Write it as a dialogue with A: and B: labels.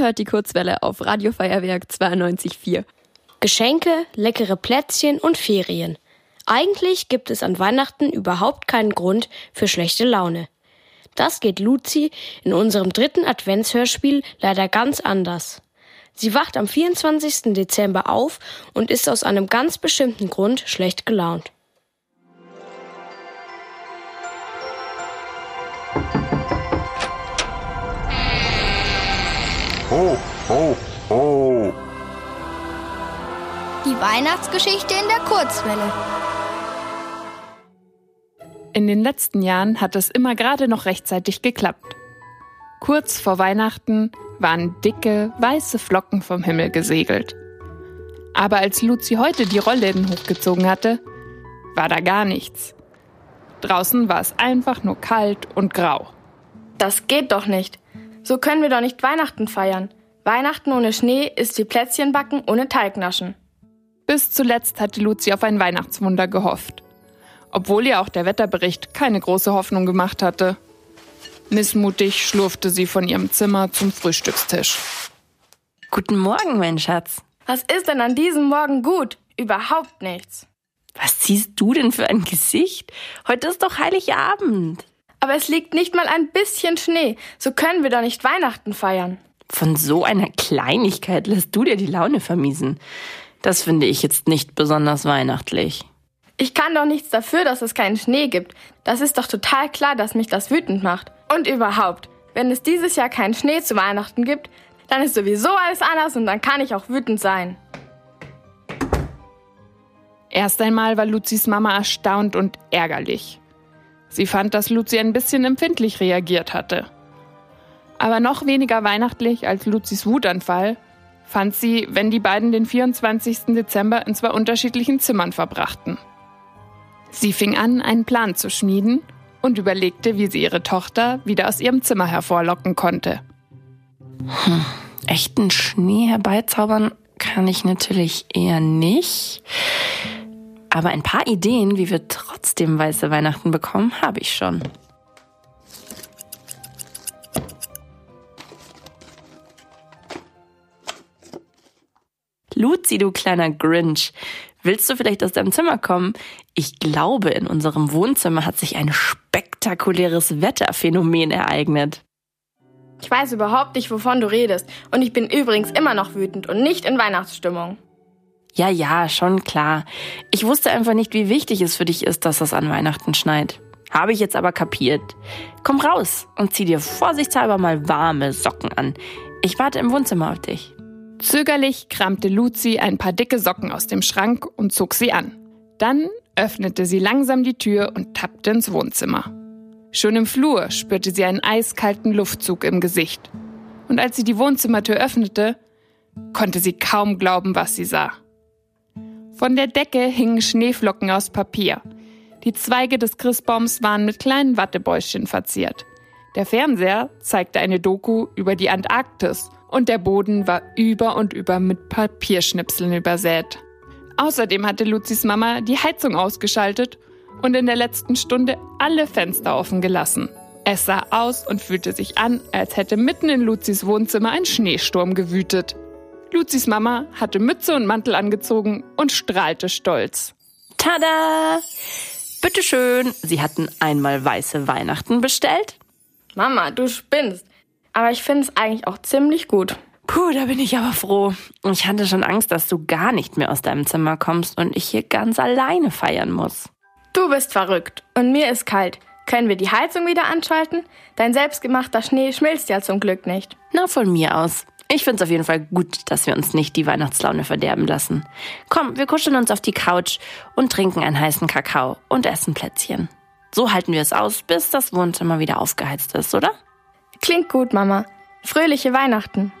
A: Hört die Kurzwelle auf Radio Feuerwerk 92.4.
B: Geschenke, leckere Plätzchen und Ferien. Eigentlich gibt es an Weihnachten überhaupt keinen Grund für schlechte Laune. Das geht Luzi in unserem dritten Adventshörspiel leider ganz anders. Sie wacht am 24. Dezember auf und ist aus einem ganz bestimmten Grund schlecht gelaunt.
C: Ho, ho, ho.
D: Die Weihnachtsgeschichte in der Kurzwelle.
E: In den letzten Jahren hat es immer gerade noch rechtzeitig geklappt. Kurz vor Weihnachten waren dicke, weiße Flocken vom Himmel gesegelt. Aber als Luzi heute die Rollläden hochgezogen hatte, war da gar nichts. Draußen war es einfach nur kalt und grau.
F: Das geht doch nicht. So können wir doch nicht Weihnachten feiern. Weihnachten ohne Schnee ist wie Plätzchenbacken ohne Teignaschen.
E: Bis zuletzt hatte Luzi auf ein Weihnachtswunder gehofft. Obwohl ihr auch der Wetterbericht keine große Hoffnung gemacht hatte. Missmutig schlurfte sie von ihrem Zimmer zum Frühstückstisch.
G: Guten Morgen, mein Schatz.
F: Was ist denn an diesem Morgen gut? Überhaupt nichts.
G: Was ziehst du denn für ein Gesicht? Heute ist doch Heiligabend.
F: Aber es liegt nicht mal ein bisschen Schnee. So können wir doch nicht Weihnachten feiern.
G: Von so einer Kleinigkeit lässt du dir die Laune vermiesen. Das finde ich jetzt nicht besonders weihnachtlich.
F: Ich kann doch nichts dafür, dass es keinen Schnee gibt. Das ist doch total klar, dass mich das wütend macht. Und überhaupt, wenn es dieses Jahr keinen Schnee zu Weihnachten gibt, dann ist sowieso alles anders und dann kann ich auch wütend sein.
E: Erst einmal war Luzis Mama erstaunt und ärgerlich. Sie fand, dass Luzi ein bisschen empfindlich reagiert hatte. Aber noch weniger weihnachtlich als Luzis Wutanfall fand sie, wenn die beiden den 24. Dezember in zwei unterschiedlichen Zimmern verbrachten. Sie fing an, einen Plan zu schmieden und überlegte, wie sie ihre Tochter wieder aus ihrem Zimmer hervorlocken konnte.
G: Hm, echten Schnee herbeizaubern kann ich natürlich eher nicht. Aber ein paar Ideen, wie wir trotzdem weiße Weihnachten bekommen, habe ich schon. Luzi, du kleiner Grinch. Willst du vielleicht aus deinem Zimmer kommen? Ich glaube, in unserem Wohnzimmer hat sich ein spektakuläres Wetterphänomen ereignet.
F: Ich weiß überhaupt nicht, wovon du redest. Und ich bin übrigens immer noch wütend und nicht in Weihnachtsstimmung.
G: Ja, ja, schon klar. Ich wusste einfach nicht, wie wichtig es für dich ist, dass es an Weihnachten schneit. Habe ich jetzt aber kapiert. Komm raus und zieh dir vorsichtshalber mal warme Socken an. Ich warte im Wohnzimmer auf dich.
E: Zögerlich kramte Luzi ein paar dicke Socken aus dem Schrank und zog sie an. Dann öffnete sie langsam die Tür und tappte ins Wohnzimmer. Schon im Flur spürte sie einen eiskalten Luftzug im Gesicht. Und als sie die Wohnzimmertür öffnete, konnte sie kaum glauben, was sie sah. Von der Decke hingen Schneeflocken aus Papier. Die Zweige des Christbaums waren mit kleinen Wattebäuschen verziert. Der Fernseher zeigte eine Doku über die Antarktis und der Boden war über und über mit Papierschnipseln übersät. Außerdem hatte Luzis Mama die Heizung ausgeschaltet und in der letzten Stunde alle Fenster offen gelassen. Es sah aus und fühlte sich an, als hätte mitten in Luzis Wohnzimmer ein Schneesturm gewütet. Luzis Mama hatte Mütze und Mantel angezogen und strahlte stolz.
G: Tada! Bitteschön, Sie hatten einmal weiße Weihnachten bestellt?
F: Mama, du spinnst. Aber ich finde es eigentlich auch ziemlich gut.
G: Puh, da bin ich aber froh. Ich hatte schon Angst, dass du gar nicht mehr aus deinem Zimmer kommst und ich hier ganz alleine feiern muss.
F: Du bist verrückt und mir ist kalt. Können wir die Heizung wieder anschalten? Dein selbstgemachter Schnee schmilzt ja zum Glück nicht.
G: Na, von mir aus. Ich find's auf jeden Fall gut, dass wir uns nicht die Weihnachtslaune verderben lassen. Komm, wir kuscheln uns auf die Couch und trinken einen heißen Kakao und essen Plätzchen. So halten wir es aus, bis das Wohnzimmer wieder aufgeheizt ist, oder?
F: Klingt gut, Mama. Fröhliche Weihnachten.